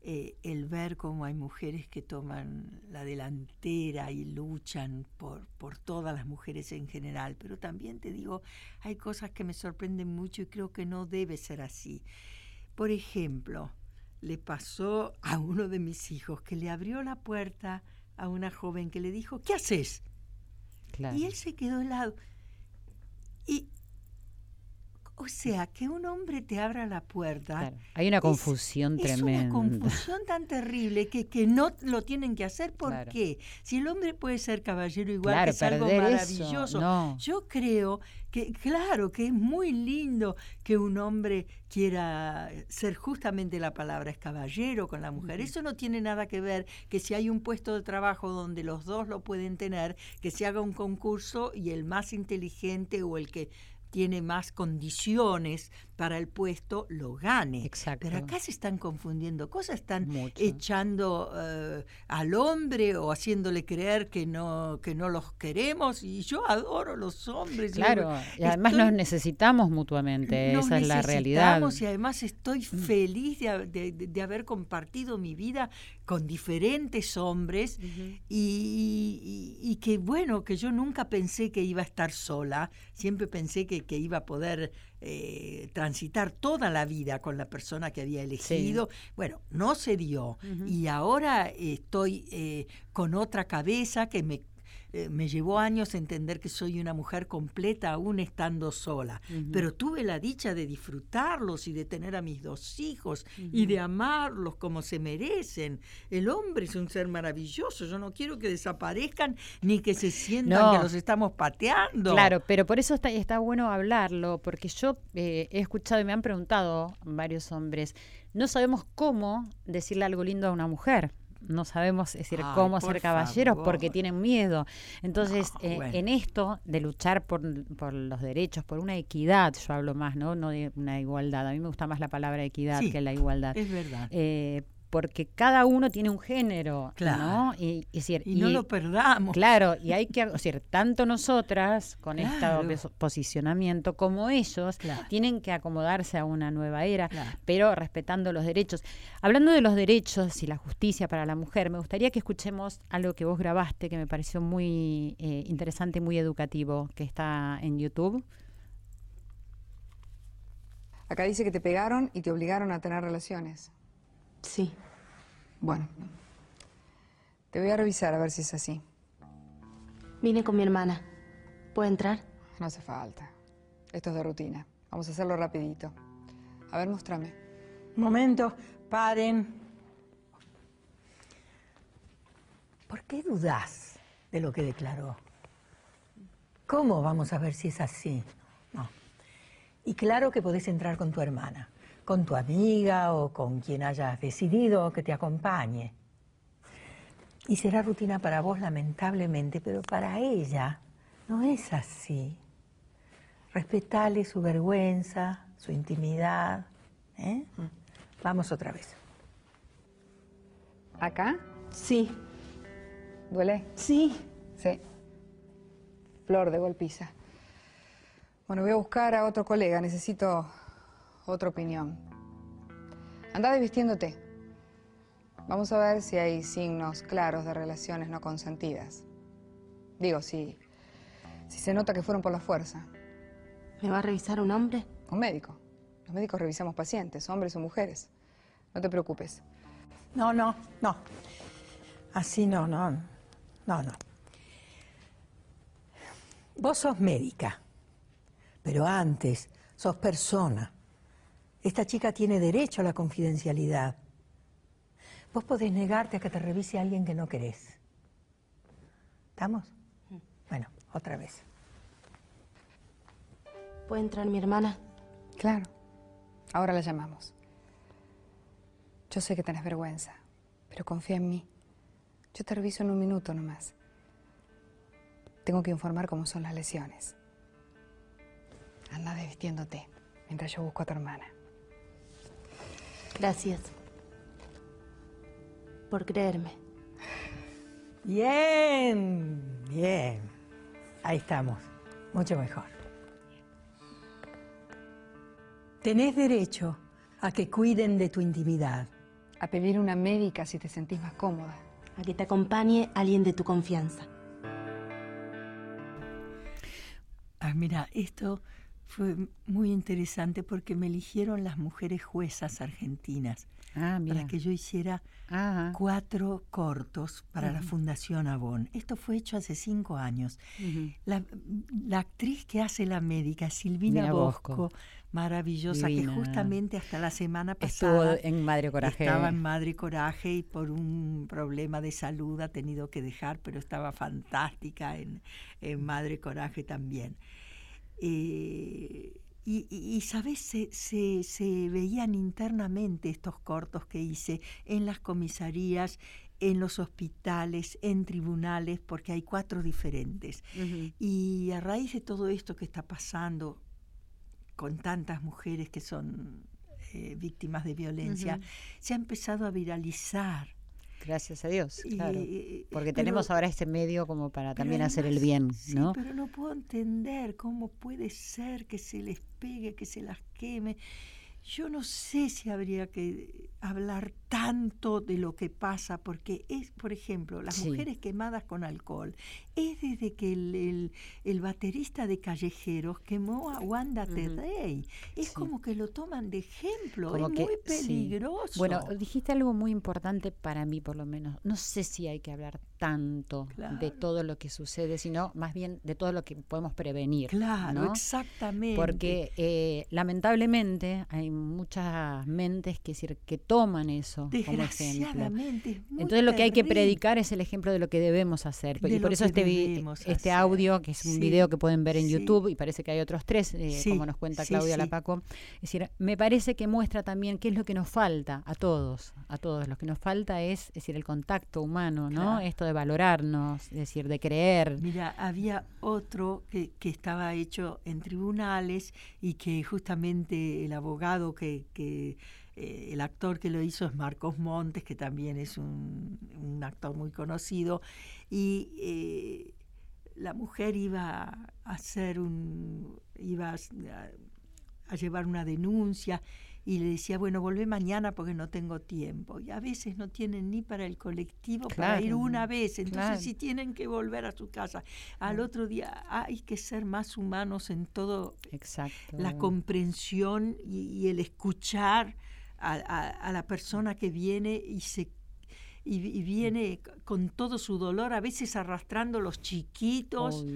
Eh, el ver cómo hay mujeres que toman la delantera y luchan por, por todas las mujeres en general, pero también te digo, hay cosas que me sorprenden mucho y creo que no debe ser así. Por ejemplo, le pasó a uno de mis hijos que le abrió la puerta a una joven que le dijo, ¿qué haces? claro. Y él se quedó helado. Y O sea, que un hombre te abra la puerta. Claro, Hay una es- confusión es tremenda. una confusión tan terrible que, que no lo tienen que hacer. ¿Por Claro. qué? Si el hombre puede ser caballero igual, Claro, que es algo eso, maravilloso. no. Yo creo que, claro, que es muy lindo que un hombre quiera ser justamente la palabra es caballero con la mujer. Eso no tiene nada que ver que si hay un puesto de trabajo donde los dos lo pueden tener, que se haga un concurso y el más inteligente o el que tiene más condiciones para el puesto lo gane. Exacto. Pero acá se están confundiendo cosas, están Mucho. echando eh, al hombre o haciéndole creer que no que no los queremos y yo adoro los hombres. Claro, y además estoy- nos necesitamos mutuamente, nos esa es la realidad. Y además estoy feliz de, de- haber compartido mi vida con diferentes hombres y, y- y que bueno, que yo nunca pensé que iba a estar sola, siempre pensé que, que iba a poder eh, transitar toda la vida con la persona que había elegido. Bueno, no se dio. Y ahora estoy eh, con otra cabeza que me eh, me llevó años entender que soy una mujer completa aún estando sola, pero tuve la dicha de disfrutarlos y de tener a mis dos hijos y de amarlos como se merecen. El hombre es un ser maravilloso, yo no quiero que desaparezcan ni que se sientan No. que los estamos pateando. Claro, pero por eso está, está bueno hablarlo, porque yo eh, he escuchado y me han preguntado varios hombres, no sabemos cómo decirle algo lindo a una mujer. No sabemos es decir, Ay, cómo ser caballeros favor. porque tienen miedo. Entonces, No, eh, bueno. en esto de luchar por, por los derechos, por una equidad, yo hablo más, ¿no? No de una igualdad. A mí me gusta más la palabra equidad Sí, que la igualdad. Es verdad. Eh, porque cada uno tiene un género, Claro. ¿no? Y, es decir, y no lo perdamos. Claro, y hay que, o sea, tanto nosotras con este Claro. posicionamiento como ellos Claro. tienen que acomodarse a una nueva era, Claro. pero respetando los derechos. Hablando de los derechos y la justicia para la mujer, me gustaría que escuchemos algo que vos grabaste que me pareció muy eh, interesante y muy educativo, que está en YouTube. Acá dice que te pegaron y te obligaron a tener relaciones. Sí. Bueno, te voy a revisar a ver si es así. Vine con mi hermana. ¿Puedo entrar? No hace falta. Esto es de rutina. Vamos a hacerlo rapidito. A ver, muéstrame. Momento, paren. ¿Por qué dudás de lo que declaró? ¿Cómo vamos a ver si es así? No. Y claro que podés entrar con tu hermana, con tu amiga o con quien hayas decidido que te acompañe. Y será rutina para vos, lamentablemente, pero para ella no es así. Respetale su vergüenza, su intimidad. ¿eh? Vamos otra vez. ¿Acá? Sí. ¿Duele? Sí. Sí. Flor de golpiza. Bueno, voy a buscar a otro colega. Necesito otra opinión. Anda desvistiéndote. Vamos a ver si hay signos claros de relaciones no consentidas. Digo, si, si se nota que fueron por la fuerza. ¿Me va a revisar un hombre? Un médico. Los médicos revisamos pacientes, hombres o mujeres. No te preocupes. No, no, no. Así no, no. No, no. Vos sos médica, pero antes sos persona. Esta chica tiene derecho a la confidencialidad. Vos podés negarte a que te revise alguien que no querés. ¿Estamos? Bueno, otra vez. ¿Puede entrar mi hermana? Claro. Ahora la llamamos. Yo sé que tenés vergüenza, pero confía en mí. Yo te reviso en un minuto nomás. Tengo que informar cómo son las lesiones. Anda desvistiéndote mientras yo busco a tu hermana. Gracias. Por creerme. Bien, bien. Ahí estamos. Mucho mejor. Tenés derecho a que cuiden de tu intimidad. A pedir una médica si te sentís más cómoda. A que te acompañe alguien de tu confianza. Ah, mira, esto Fue muy interesante porque me eligieron las mujeres juezas argentinas Ah, mira. para que yo hiciera Ajá. cuatro cortos para la Fundación Avon. Esto fue hecho hace cinco años. La, la actriz que hace la médica, Silvina Bosco, Bosco. maravillosa, Divina. que justamente hasta la semana Estuvo pasada en Madre Coraje. estaba en Madre Coraje y por un problema de salud ha tenido que dejar, pero estaba fantástica en, en Madre Coraje también. Eh, y, y- y, ¿sabes? Se, se- se veían internamente estos cortos que hice en las comisarías, en los hospitales, en tribunales, porque hay cuatro diferentes. Y a raíz de todo esto que está pasando con tantas mujeres que son eh, víctimas de violencia, se ha empezado a viralizar. Gracias a Dios, Y, claro. Porque pero- tenemos ahora este medio como para también hacer el bien, sí, ¿no? pero no puedo entender cómo puede ser que se les pegue, que se las queme. Yo no sé si habría que hablar tanto de lo que pasa, porque es, por ejemplo, las Sí. mujeres quemadas con alcohol, es desde que el, el- el baterista de Callejeros quemó a Wanda Ujú. Tedey. Es Sí. como que lo toman de ejemplo, Como es que- muy sí. peligroso. Bueno, dijiste algo muy importante para mí, por lo menos. No sé si hay que hablar tanto de todo lo que sucede, sino más bien de todo lo que podemos prevenir. claro, ¿no? exactamente. Porque eh, lamentablemente hay muchas mentes que, decir, que toman eso como ejemplo. Entonces lo que hay que predicar es el ejemplo de lo que debemos hacer. De y por eso este, este hacer. audio, que es un Sí, video que pueden ver en sí. YouTube, y parece que hay otros tres, eh, Sí, como nos cuenta Claudia. Lapaco. Es decir, me parece que muestra también qué es lo que nos falta a todos, a todos. Lo que nos falta es, es decir, el contacto humano, ¿no? Claro. Esto de valorarnos, es decir, de creer. Mira, había otro que, que estaba hecho en tribunales y que justamente el abogado que, eh, el actor que lo hizo es Marcos Montes, que también es un, actor muy conocido, y eh, la mujer iba a hacer un, iba a llevar una denuncia y le decía, bueno, volvé mañana porque no tengo tiempo. Y a veces no tienen ni para el colectivo para ir una vez. Entonces, claro. si tienen que volver a su casa, al otro día hay que ser más humanos en todo Exacto. la comprensión y, y el escuchar a, a- a la persona que viene y se y, y viene con todo su dolor, a veces arrastrando los chiquitos,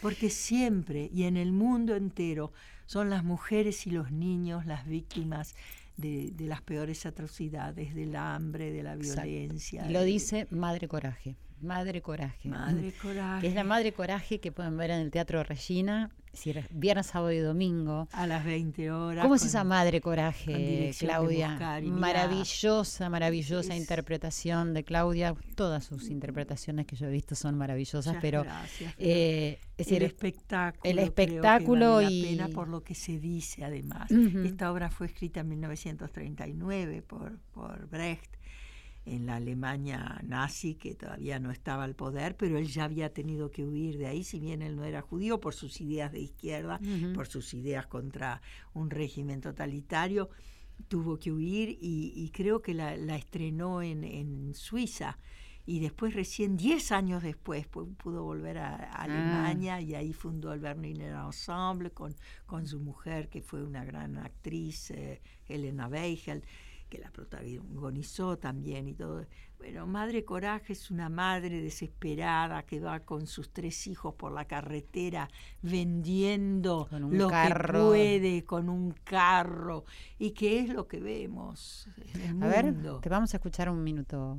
porque siempre y en el mundo entero son las mujeres y los niños las víctimas de, de las peores atrocidades, del hambre, de la violencia. Y lo de- dice Madre Coraje. Madre Coraje. Madre coraje. Que es la Madre Coraje que pueden ver en el Teatro Regina, es decir, viernes, sábado y domingo. a las 20 horas. ¿Cómo es esa Madre Coraje, Claudia? Maravillosa, maravillosa es- interpretación de Claudia. Todas sus interpretaciones que yo he visto son maravillosas, Muchas pero gracias, eh, es el decir, espectáculo. el creo que espectáculo vale la y- pena por lo que se dice además. Esta obra fue escrita en 1939 por, por Brecht en la Alemania nazi, que todavía no estaba al poder, pero él ya había tenido que huir de ahí, si bien él no era judío, por sus ideas de izquierda, Ujú. por sus ideas contra un régimen totalitario, tuvo que huir y, y creo que la, la estrenó en, en Suiza. Y después, recién 10 años después, pu- pudo volver a, a Alemania y ahí fundó el Berliner Ensemble con, con su mujer, que fue una gran actriz, eh, Helena Weigel, que la protagonizó también y todo. Bueno, Madre Coraje es una madre desesperada que va con sus tres hijos por la carretera vendiendo lo carro. que puede con un carro. ¿Y qué es lo que vemos en el a ver, te vamos a escuchar un minuto.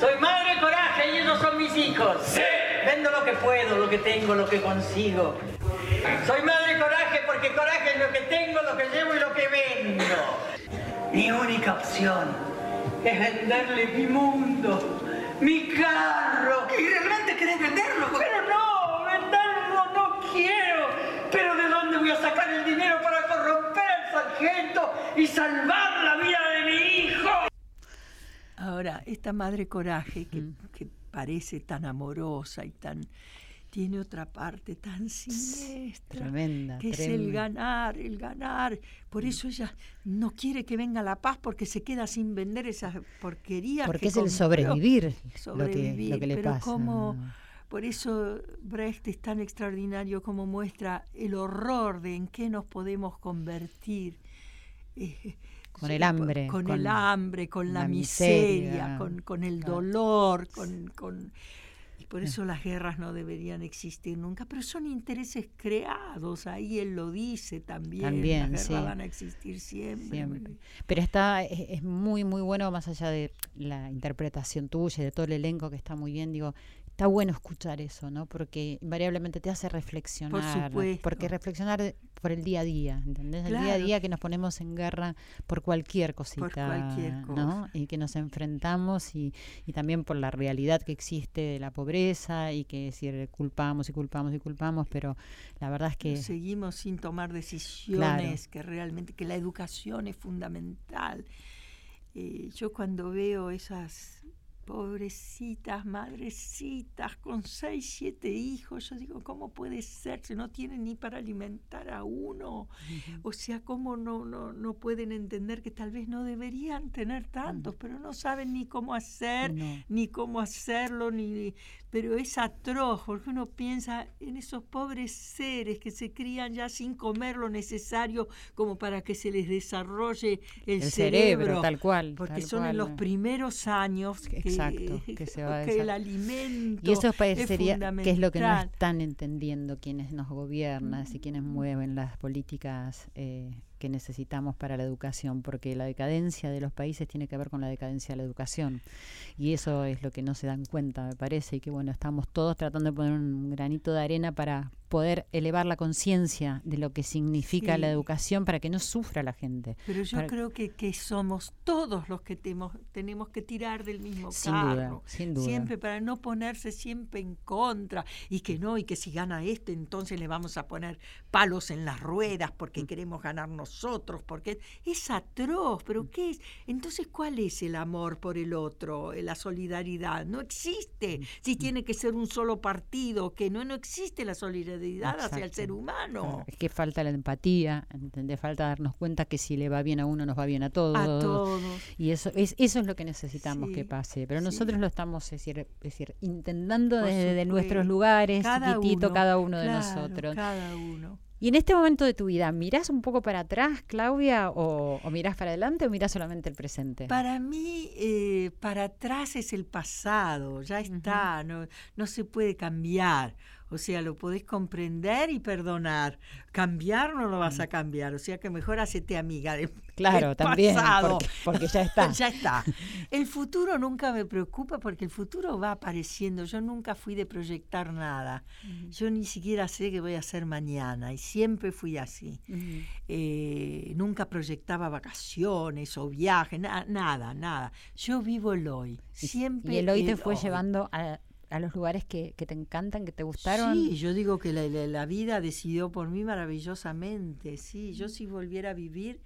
soy madre coraje y ellos son mis hijos. Vendo lo que puedo, lo que tengo, lo que consigo. Soy madre coraje porque coraje es lo que tengo, lo que llevo y lo que vendo. Mi única opción es venderle mi mundo, mi carro. ¿Y realmente querés venderlo? Pero no, venderlo no quiero. Pero ¿de dónde voy a sacar el dinero para corromper al sargento y salvar la vida de mi hijo? Ahora, esta madre coraje que, que parece tan amorosa y tan tiene otra parte tan siniestra, Tremenda, que es el ganar, el ganar. Por eso ella no quiere que venga la paz porque se queda sin vender esas porquerías. Porque que es el sobrevivir, lo que, Sobrevivir, lo que le pero pasa. cómo Por eso Brecht es tan extraordinario como muestra el horror de en qué nos podemos convertir. eh, con el hambre. Con, con el hambre, con la, la miseria, miseria, con, con el dolor, con, con- por eso las guerras no deberían existir nunca, pero son intereses creados, ahí él lo dice también, También, las guerras sí. van a existir siempre. Siempre. Pero está, es, es muy, muy bueno, más allá de la interpretación tuya y de todo el elenco que está muy bien, digo, está bueno escuchar eso, ¿no? Porque invariablemente te hace reflexionar. supuesto. Porque reflexionar por el día a día, ¿entendés? El día a día que nos ponemos en guerra por cualquier cosita, cualquier ¿no? cosa. Y que nos enfrentamos y, y también por la realidad que existe de la pobreza y que decir, culpamos y culpamos y culpamos, pero la verdad es que... Seguimos sin tomar decisiones, que realmente, que la educación es fundamental. Eh, yo cuando veo esas pobrecitas, madrecitas, con seis, siete hijos, yo digo, ¿cómo puede ser? Si no tienen ni para alimentar a uno. O sea, ¿cómo no, no, no pueden entender que tal vez no deberían tener tantos, pero no saben ni cómo hacer, No. ni cómo hacerlo, ni pero es atroz, porque uno piensa en esos pobres seres que se crían ya sin comer lo necesario como para que se les desarrolle el, El cerebro, tal cual, Porque tal son en los primeros años que, Exacto, <laughs> que se va a que el alimento Y eso parecería es que es lo que no están entendiendo quienes nos gobiernan y quienes mueven las políticas eh, que necesitamos para la educación, porque la decadencia de los países tiene que ver con la decadencia de la educación. Y eso es lo que no se dan cuenta, me parece, y que bueno, estamos todos tratando de poner un granito de arena para poder elevar la conciencia de lo que significa la educación para que no sufra la gente. Pero yo Para- creo que, que somos todos los que temos- tenemos que tirar del mismo Sin duda, carro. sin duda. Siempre para no ponerse siempre en contra. Y que no, y que si gana este, entonces le vamos a poner palos en las ruedas porque Mm. queremos ganar nosotros. Porque es atroz. Mm. ¿Pero qué es? Entonces, ¿cuál es el amor por el otro? La solidaridad. No existe. Mm. Si tiene que ser un solo partido, que no, no existe la solidaridad hacia el ser humano. Es que falta la empatía, ¿entendés? Falta darnos cuenta que si le va bien a uno, nos va bien a todos. A todos. Y eso es, eso es lo que necesitamos Sí, que pase. Pero sí. nosotros lo estamos es decir, es decir, intentando Por desde de nuestros lugares, Cada chiquitito, uno, cada uno de claro, nosotros. Cada uno. Y en este momento de tu vida, ¿mirás un poco para atrás, Claudia, o, o mirás para adelante o mirás solamente el presente? Para mí, eh, para atrás es el pasado, ya está, no, no se puede cambiar. O sea, lo podés comprender y perdonar. Cambiar no lo vas a cambiar, o sea que mejor hacete amiga de, Mm. Claro, también, pasado. porque- <laughs> porque ya está. <laughs> ya está. El futuro nunca me preocupa porque el futuro va apareciendo. Yo nunca fui de proyectar nada. Yo ni siquiera sé qué voy a hacer mañana y siempre fui así. Eh, nunca proyectaba vacaciones o viajes, na- nada, nada. Yo vivo el hoy. Siempre y el hoy te fue hoy. llevando a, a los lugares que, que te encantan, que te gustaron. Sí, yo digo que la, la- la vida decidió por mí maravillosamente. Sí, yo si volviera a vivir,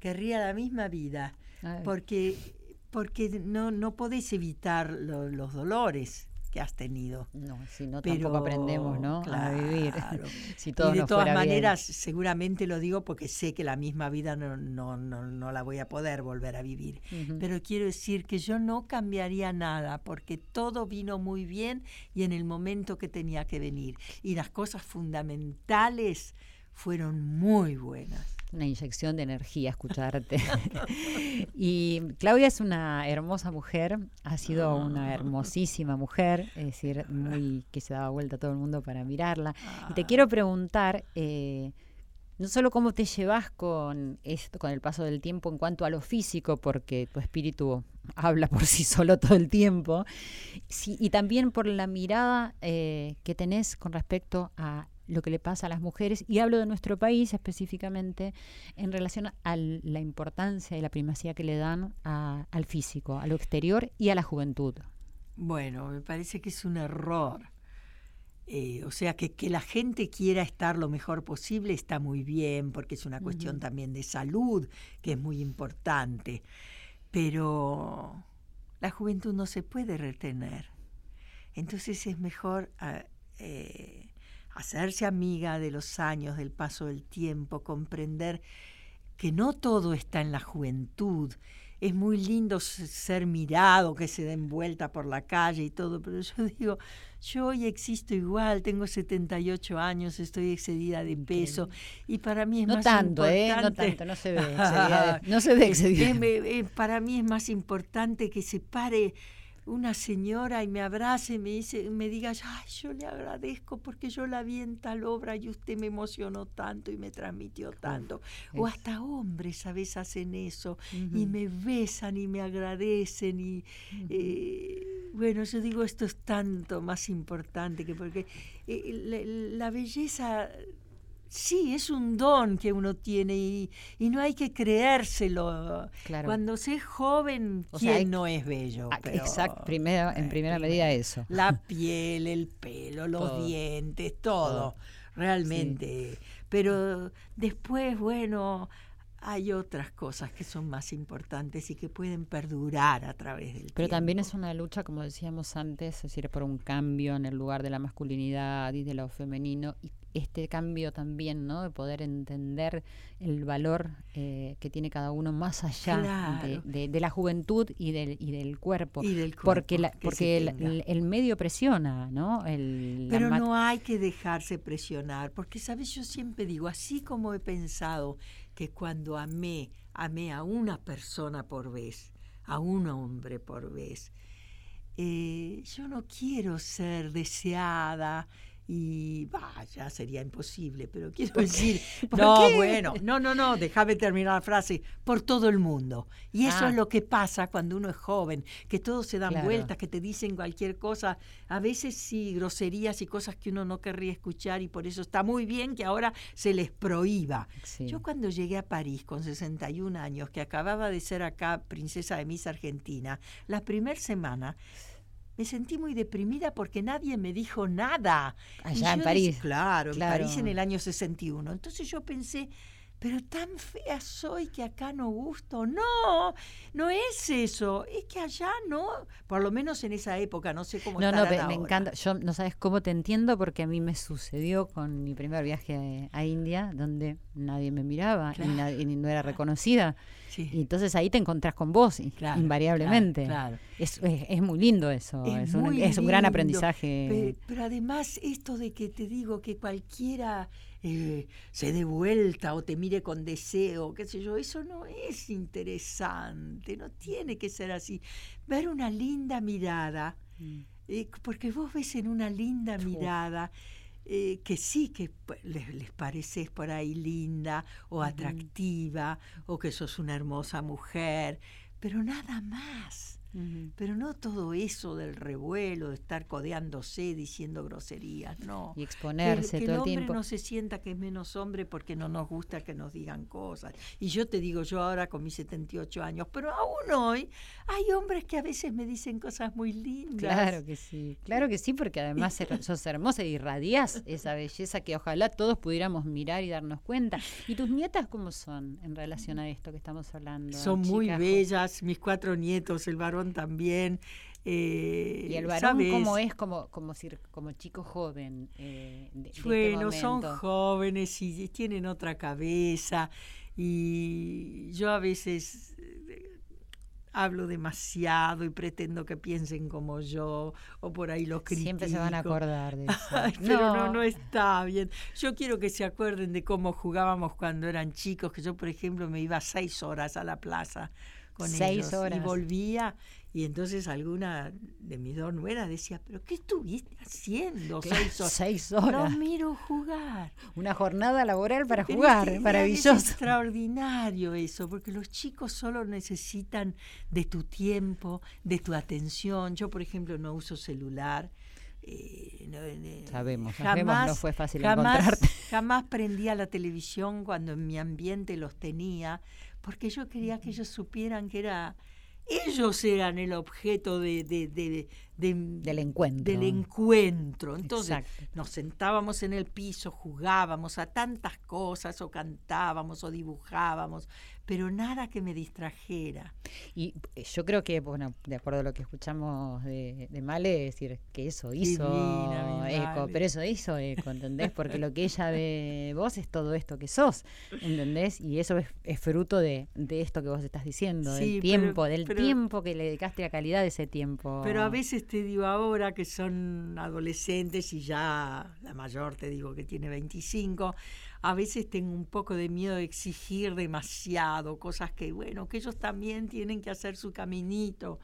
querría la misma vida. Ay. Porque, porque no, no podés evitar lo- los dolores que has tenido. No, si no Pero, tampoco aprendemos, ¿no? a vivir. claro. <laughs> si todo y de nos todas fuera bien. maneras, seguramente lo digo porque sé que la misma vida no, no, no, no la voy a poder volver a vivir. Pero quiero decir que yo no cambiaría nada porque todo vino muy bien y en el momento que tenía que venir. Y las cosas fundamentales fueron muy buenas. Una inyección de energía escucharte. <laughs> y Claudia es una hermosa mujer, ha sido una hermosísima mujer, es decir, muy que se daba vuelta a todo el mundo para mirarla. Y te quiero preguntar, eh, no solo cómo te llevas con esto, con el paso del tiempo en cuanto a lo físico, porque tu espíritu habla por sí solo todo el tiempo, sí, y también por la mirada eh, que tenés con respecto a lo que le pasa a las mujeres, y hablo de nuestro país específicamente en relación a la importancia y la primacía que le dan a- al físico, a lo exterior y a la juventud. Bueno, me parece que es un error. Eh, o sea, que, que la gente quiera estar lo mejor posible está muy bien, porque es una cuestión también de salud, que es muy importante. Pero la juventud no se puede retener. Entonces es mejor ah, eh, hacerse amiga de los años, del paso del tiempo, comprender que no todo está en la juventud. Es muy lindo ser mirado, que se den vuelta por la calle y todo, pero yo <laughs> digo, yo hoy existo igual, tengo 78 años, estoy excedida de peso y para mí es No más tanto, ¿eh? No importante... tanto, no se ve <laughs> excedida de- no se ve excedida. Para mí es más importante que se pare una señora y me abrace y me dice, me diga, ay, yo le agradezco porque yo la vi en tal obra y usted me emocionó tanto y me transmitió tanto. O hasta hombres a veces hacen eso y me besan y me agradecen y eh, bueno, yo digo esto es tanto más importante que porque eh, la, la belleza sí es un don que uno tiene y, y no hay que creérselo. Claro. Cuando se es joven, O ¿quién sea, hay- no es bello? Ah, Pero, exacto, primero, en primera medida eso. La piel, el pelo, los Todo. dientes, todo, Todo. realmente. Pero después, bueno, hay otras cosas que son más importantes y que pueden perdurar a través del Pero también es una lucha, como decíamos antes, es decir, por un cambio en el lugar de la masculinidad y de lo femenino. Y este cambio también, ¿no? De poder entender el valor eh, que tiene cada uno más allá de, Claro. de- de la juventud y del, y del cuerpo. Y del porque cuerpo la- que se porque el, el- el medio presiona, ¿no? El, Pero no hay que dejarse presionar, porque, ¿sabes? Yo siempre digo, así como he pensado que cuando amé, amé a una persona por vez, a un hombre por vez, eh, yo no quiero ser deseada y vaya, sería imposible, pero quiero decir, <laughs> ¿Por no, qué? bueno, <laughs> no, no, no, déjame terminar la frase, por todo el mundo. Y eso Ah. es lo que pasa cuando uno es joven, que todos se dan Claro. vueltas, que te dicen cualquier cosa, a veces sí, groserías y cosas que uno no querría escuchar y por eso está muy bien que ahora se les prohíba. Sí. Yo cuando llegué a París con 61 años, que acababa de ser acá princesa de Miss Argentina, la primera semana me sentí muy deprimida porque nadie me dijo nada. Allá en yo París. claro, Claro. en París en el año 61. Entonces yo pensé, pero tan fea soy que acá no gusto. No, no es eso. Es que allá no, por lo menos en esa época, no sé cómo No, no, me, me encanta. Yo no sabes cómo te entiendo porque a mí me sucedió con mi primer viaje a India, donde nadie me miraba Claro, y, nadie- y no era reconocida. Sí. Y entonces ahí te encontrás con vos, Claro, invariablemente. claro, claro. Es, es- es muy lindo eso. Es, es un gran aprendizaje. pe- Pero, además esto de que te digo que cualquiera eh, se dé vuelta o te mire con deseo, qué sé yo, eso no es interesante, no tiene que ser así. Ver una linda mirada, Mm. eh, porque vos ves en una linda mirada eh, que sí que les, les pareces por ahí linda o atractiva o que sos una hermosa mujer, pero nada más. Ujú. Pero no todo eso del revuelo, de estar codeándose, diciendo groserías, no. Y exponerse que, que todo el el hombre tiempo. no se sienta que es menos hombre porque no nos gusta que nos digan cosas. Y yo te digo, yo ahora con mis 78 años, pero aún hoy hay hombres que a veces me dicen cosas muy lindas. Claro que sí, claro que sí, porque además <laughs> sos hermosa y irradiás esa belleza que ojalá todos pudiéramos mirar y darnos cuenta. ¿Y tus nietas cómo son en relación a esto que estamos hablando? Son muy bellas, mis cuatro nietos, el varón también. eh, ¿Y el varón ¿sabes? cómo es como, como, chico joven? eh, de- de este Bueno, son jóvenes y tienen otra cabeza y yo a veces eh, hablo demasiado y pretendo que piensen como yo o por ahí los critico. Siempre se van a acordar de <laughs> eso. Ay, pero no. no, está bien. Yo quiero que se acuerden de cómo jugábamos cuando eran chicos, que yo, por ejemplo, me iba seis horas a la plaza con Seis ellos horas. y volvía y entonces alguna de mis dos nueras decía, pero ¿qué estuviste haciendo seis horas? seis No miro jugar. Una jornada laboral para Pero jugar, es maravilloso. Es extraordinario eso, porque los chicos solo necesitan de tu tiempo, de tu atención. Yo, por ejemplo, no uso celular. Eh, no, eh, Sabemos, sabemos, no fue fácil jamás, encontrarte. <laughs> Jamás prendía la televisión cuando en mi ambiente los tenía, porque yo quería que ellos supieran que era ellos eran el objeto de, de- de- de- Del encuentro. del encuentro. Entonces Exacto. nos sentábamos en el piso, jugábamos a tantas cosas, o cantábamos, o dibujábamos, pero nada que me distrajera. Y eh, yo creo que, bueno, de acuerdo a lo que escuchamos de, de Male, es decir, que eso hizo Divina, eco, pero eso hizo eco, ¿entendés? Porque lo que ella ve de <laughs> vos es todo esto que sos, ¿entendés? Y eso es, es fruto de, de esto que vos estás diciendo, Sí, del pero- tiempo, del pero- tiempo que le dedicaste, la calidad de ese tiempo. Pero a veces te digo ahora que son adolescentes y ya la mayor te digo que tiene 25, a veces tengo un poco de miedo de exigir demasiado, cosas que bueno, que ellos también tienen que hacer su caminito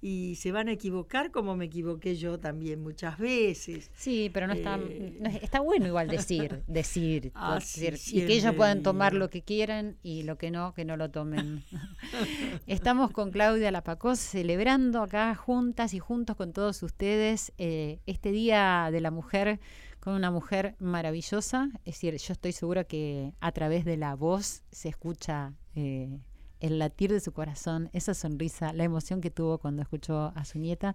y se van a equivocar como me equivoqué yo también muchas veces. Sí, pero no está, Eh. no está bueno igual decir, <laughs> decir, Ah, sí, y que ellos puedan tomar lo que quieran y lo que no, que no lo tomen. <laughs> Estamos con Claudia Lapacós celebrando acá juntas y juntos con todos ustedes eh, este Día de la Mujer con una mujer maravillosa. Es decir, yo estoy segura que a través de la voz se escucha eh, el latir de su corazón, esa sonrisa, la emoción que tuvo cuando escuchó a su nieta.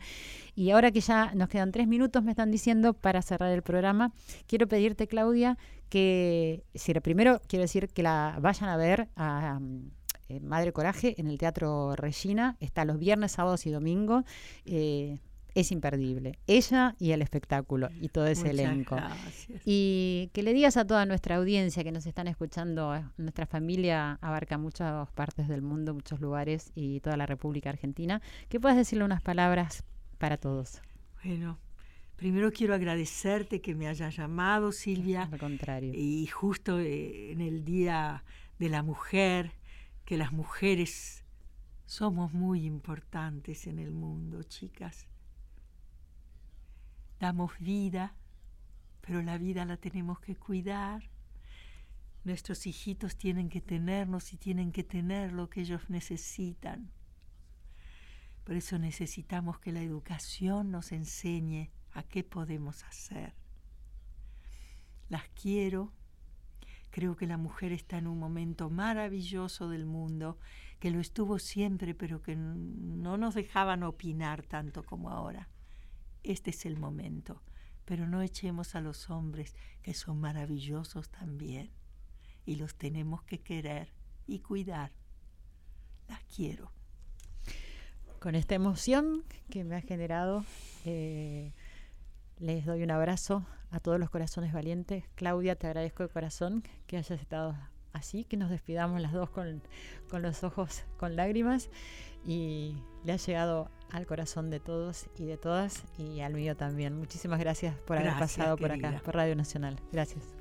Y ahora que ya nos quedan tres minutos, me están diciendo para cerrar el programa, quiero pedirte, Claudia, que, si primero quiero decir que la vayan a ver a um, eh, Madre Coraje en el Teatro Regina, está los viernes, sábados y domingos. eh, es imperdible. Ella y el espectáculo y todo ese Muchas elenco. gracias. Y que le digas a toda nuestra audiencia que nos están escuchando, eh, nuestra familia abarca muchas partes del mundo, muchos lugares y toda la República Argentina, que puedas decirle unas palabras para todos. Bueno, primero quiero agradecerte que me hayas llamado, Silvia. Al contrario. Y justo eh, en el Día de la Mujer, que las mujeres somos muy importantes en el mundo, chicas. Damos vida, pero la vida la tenemos que cuidar. Nuestros hijitos tienen que tenernos y tienen que tener lo que ellos necesitan. Por eso necesitamos que la educación nos enseñe a qué podemos hacer. Las quiero. Creo que la mujer está en un momento maravilloso del mundo, que lo estuvo siempre, pero que no nos dejaban opinar tanto como ahora. Este es el momento, pero no echemos a los hombres, que son maravillosos también, y los tenemos que querer y cuidar. Las quiero. Con esta emoción que me ha generado, eh, les doy un abrazo a todos los corazones valientes. Claudia, te agradezco de corazón que hayas estado así, que nos despidamos las dos con, con los ojos con lágrimas y le ha llegado al corazón de todos y de todas y al mío también. Muchísimas gracias por haber pasado por acá, por Radio Nacional. Gracias.